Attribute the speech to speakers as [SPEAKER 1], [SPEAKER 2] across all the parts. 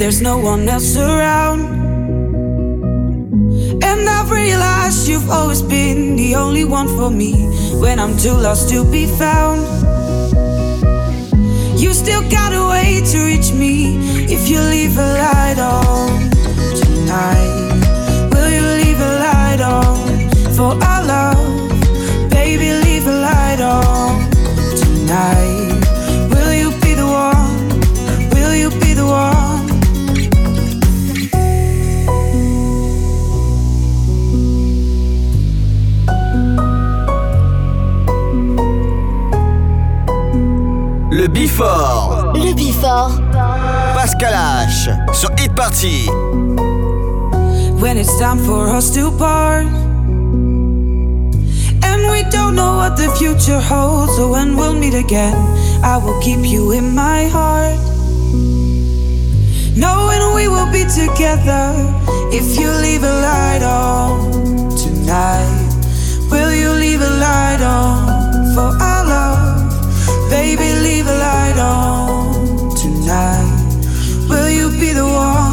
[SPEAKER 1] There's no one else around. And I've realized you've always been the only one for me when I'm too lost to be found. You still got a way to reach me if you leave a light on tonight. Will you leave a light on for our love? Baby, leave a light on tonight. Will you be the one? Will you be the one?
[SPEAKER 2] Le Before.
[SPEAKER 3] Le Before.
[SPEAKER 2] Pascal H sur Hit Party.
[SPEAKER 1] when it's time for us to part. And we don't know what the future holds, so when we'll meet again, I will keep you in my heart. Knowing we will be together if you leave a light on tonight. Will you leave a light on for our love? Baby, leave a light on tonight. Will you be the one?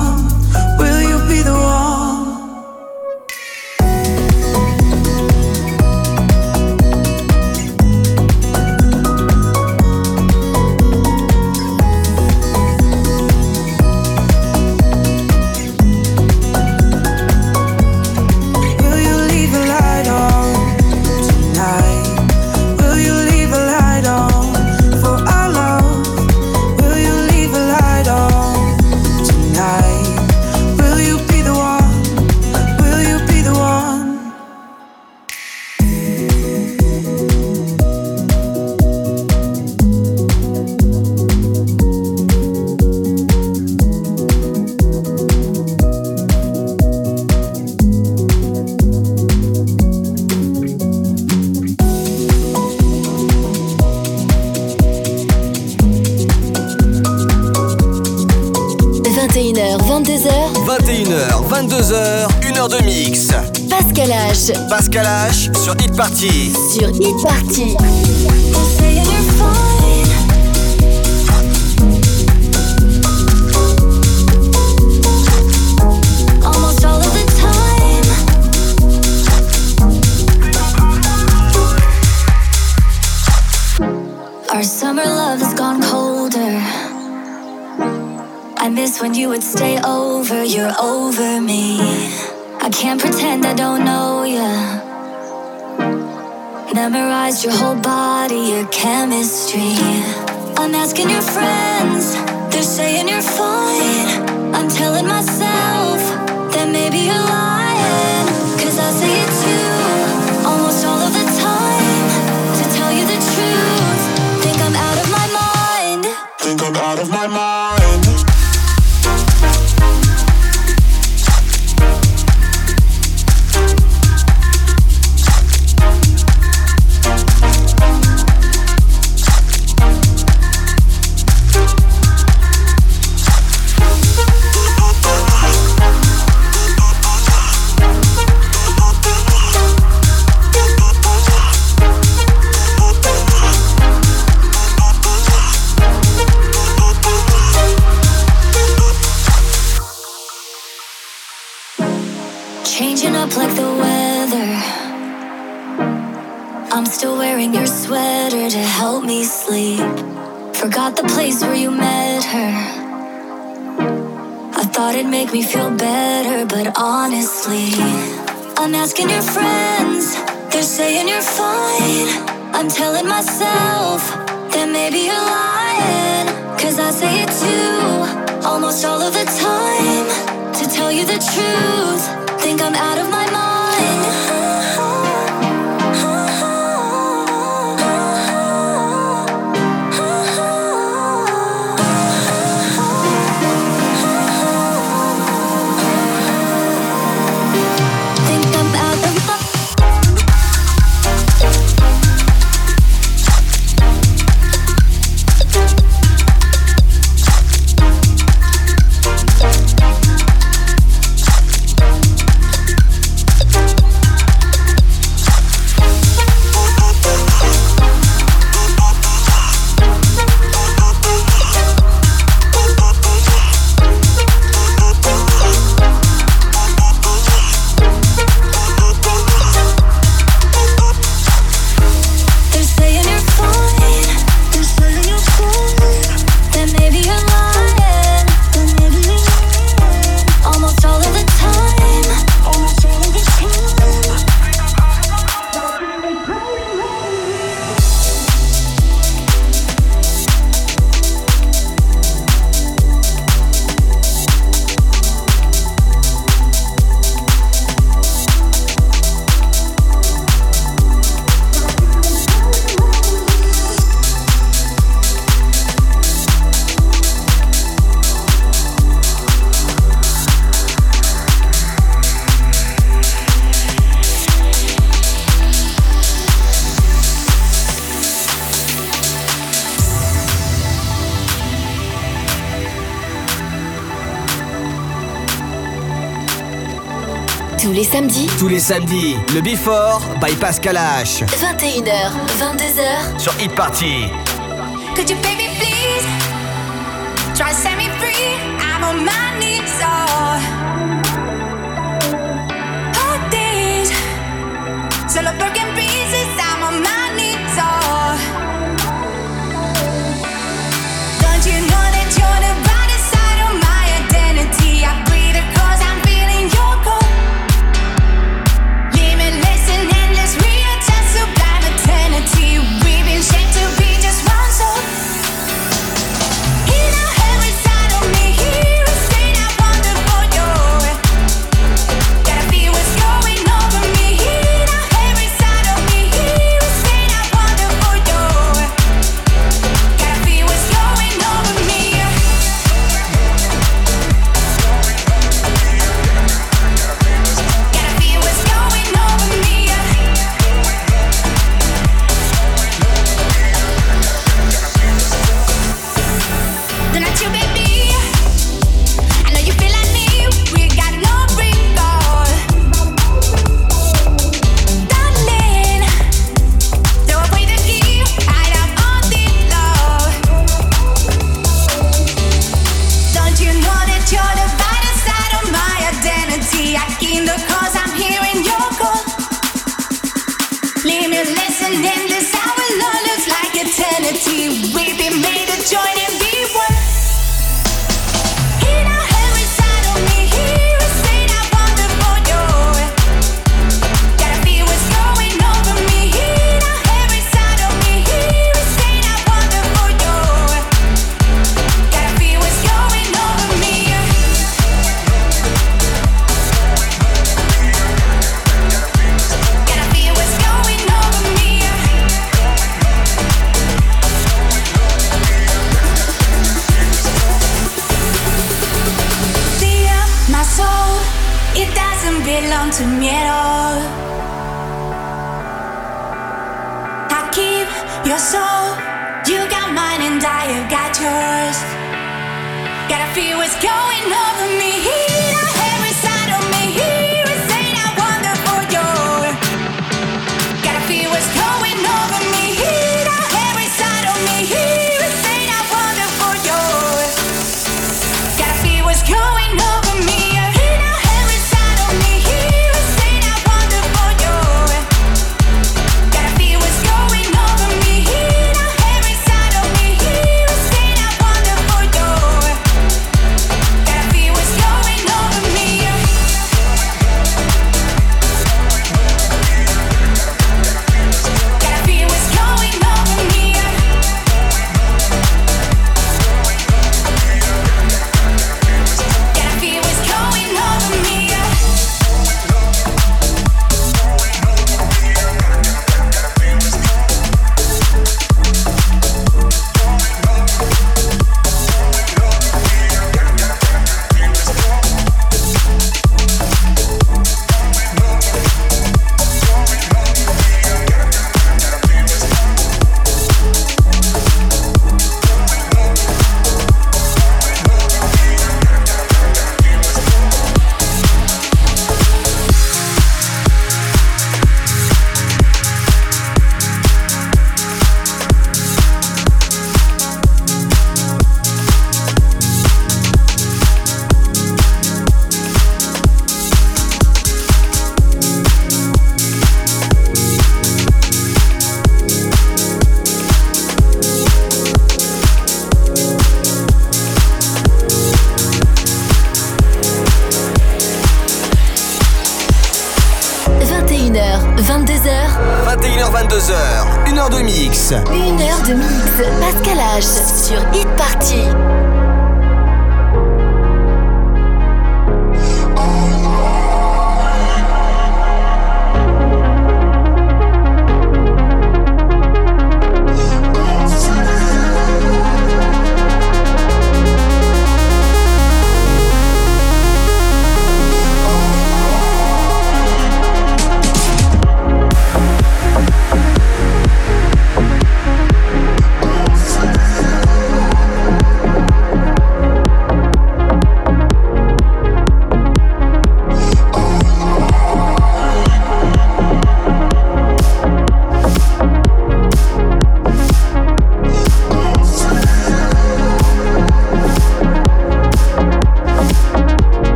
[SPEAKER 3] H.
[SPEAKER 2] Pascal H sur Hit Party.
[SPEAKER 3] Sur Hit Party.
[SPEAKER 4] Almost all of the time. Our summer love has gone colder. I miss when you would stay over, you're over Memorized your whole body, your chemistry. I'm asking your friends, they're saying you're fine. I'm telling myself I'm still wearing your sweater to help me sleep. Forgot the place where you met her. I thought it'd make me feel better, but honestly, I'm asking your friends. They're saying you're fine. I'm telling myself that maybe you're lying. Cause I say it too, almost all of the time. To tell you the truth, think I'm out of my
[SPEAKER 3] les samedis,
[SPEAKER 2] Tous les samedis, le Before by Pascal H.
[SPEAKER 3] 21h, 22h.
[SPEAKER 2] Sur Hit Party.
[SPEAKER 5] Could you baby please? Try to set me free? I'm on my knees, oh. All these solo broken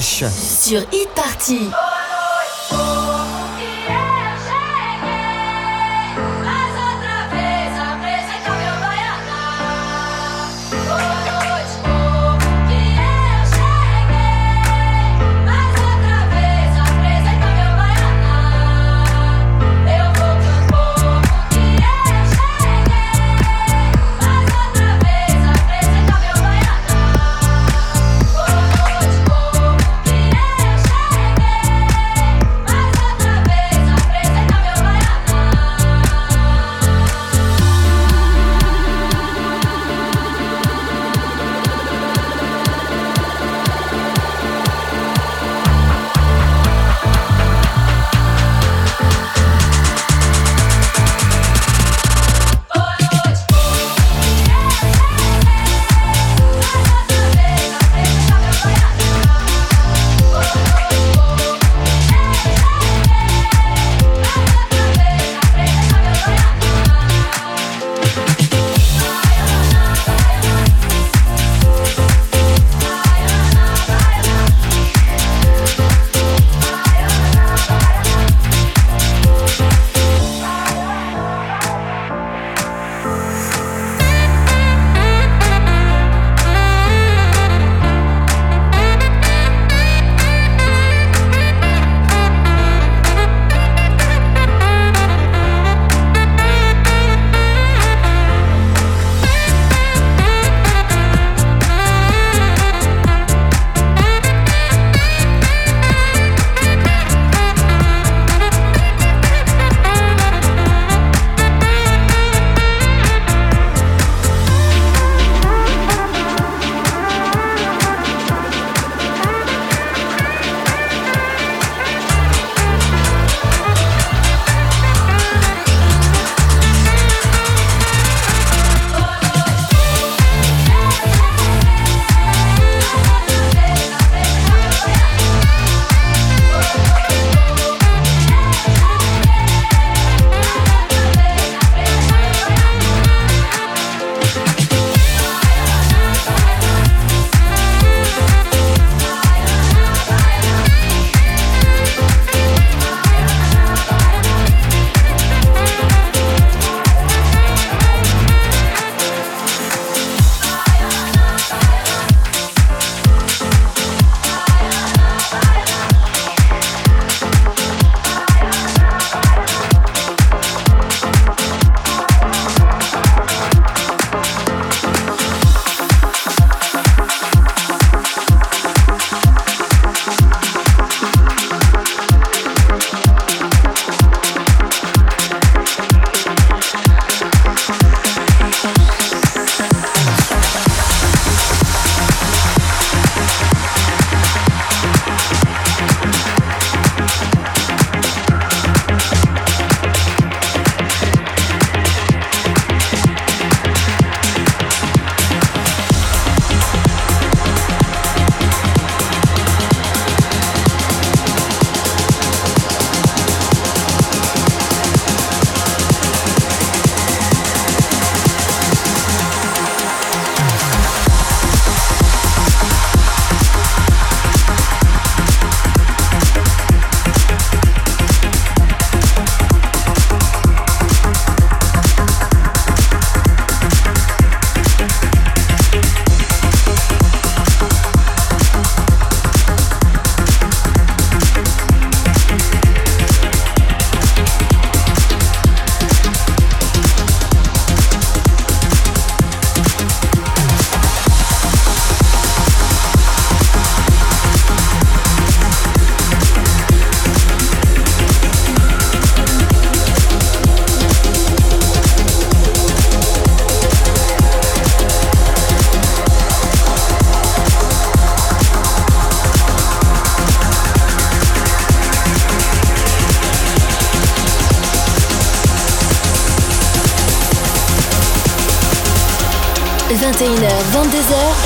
[SPEAKER 3] Sur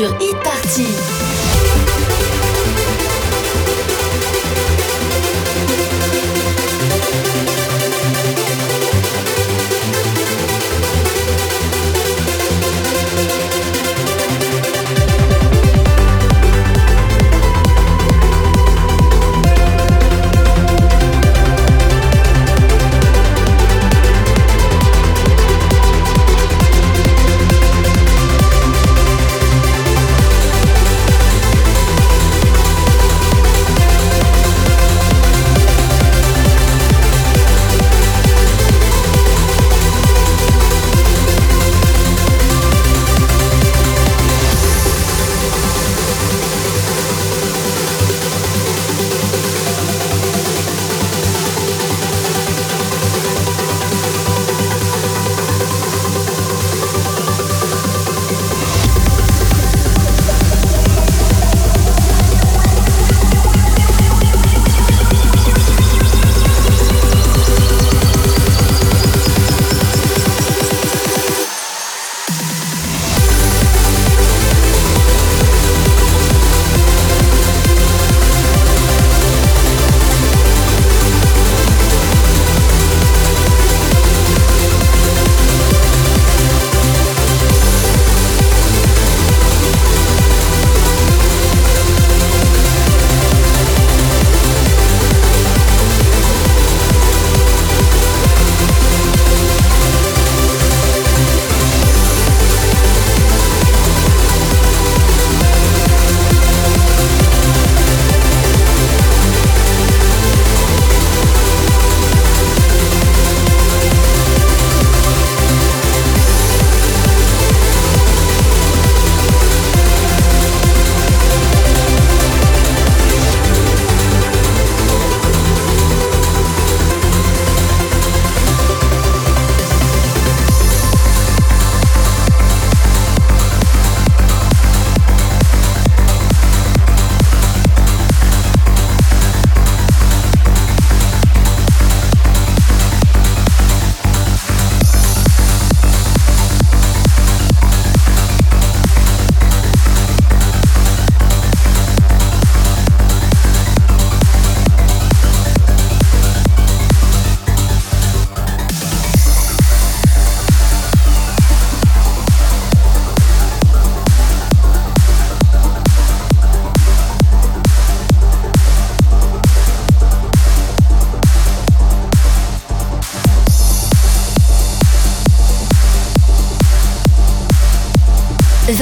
[SPEAKER 3] Sur